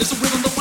It's a rhythm,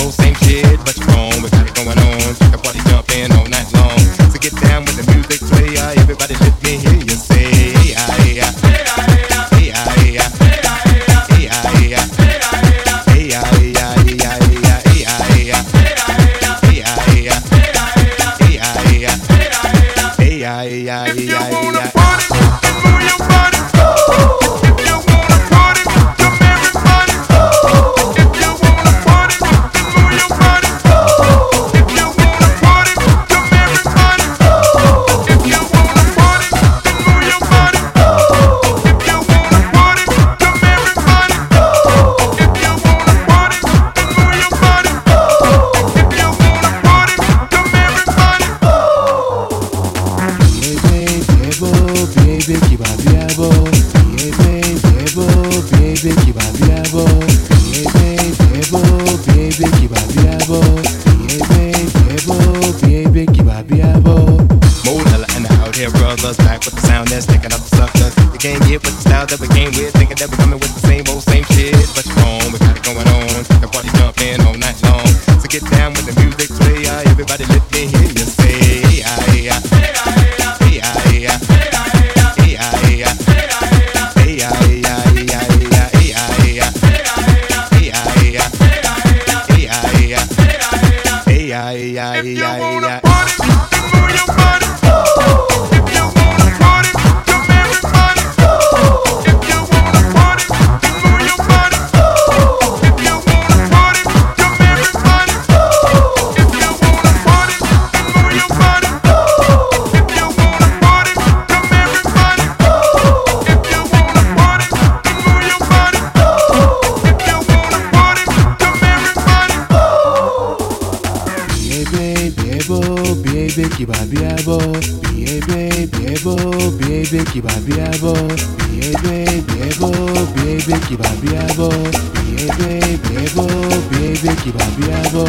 coming same shit. But you're wrong, got it going on. The party jumping all night long. So get down with the music, play, uh, everybody I be able. The Outhere, brothers. Back with the sound that's taking up the suckers. The game get with the style that we came with. Thinking that we're coming with the same old, same shit. But you're wrong, we got it going on. The party jumping all night long. So get down with the music play. Uh, everybody let me hear you say, hey, I, hey, I, hey, baby kiba biabo baby biebo baby kiba biabo baby biebo baby kiba biabo baby biebo baby kiba biabo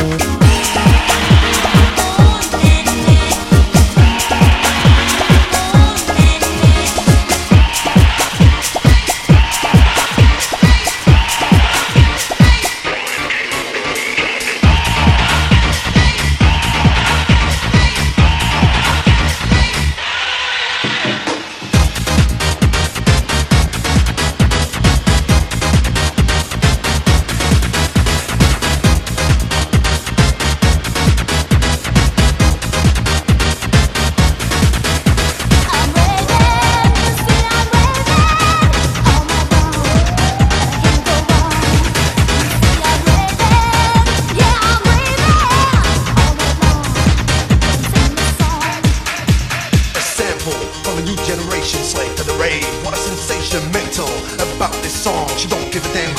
new generation, slave to the rave. What a sensation mental about this song. She don't give a damn,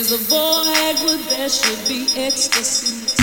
There's a void where there should be ecstasy.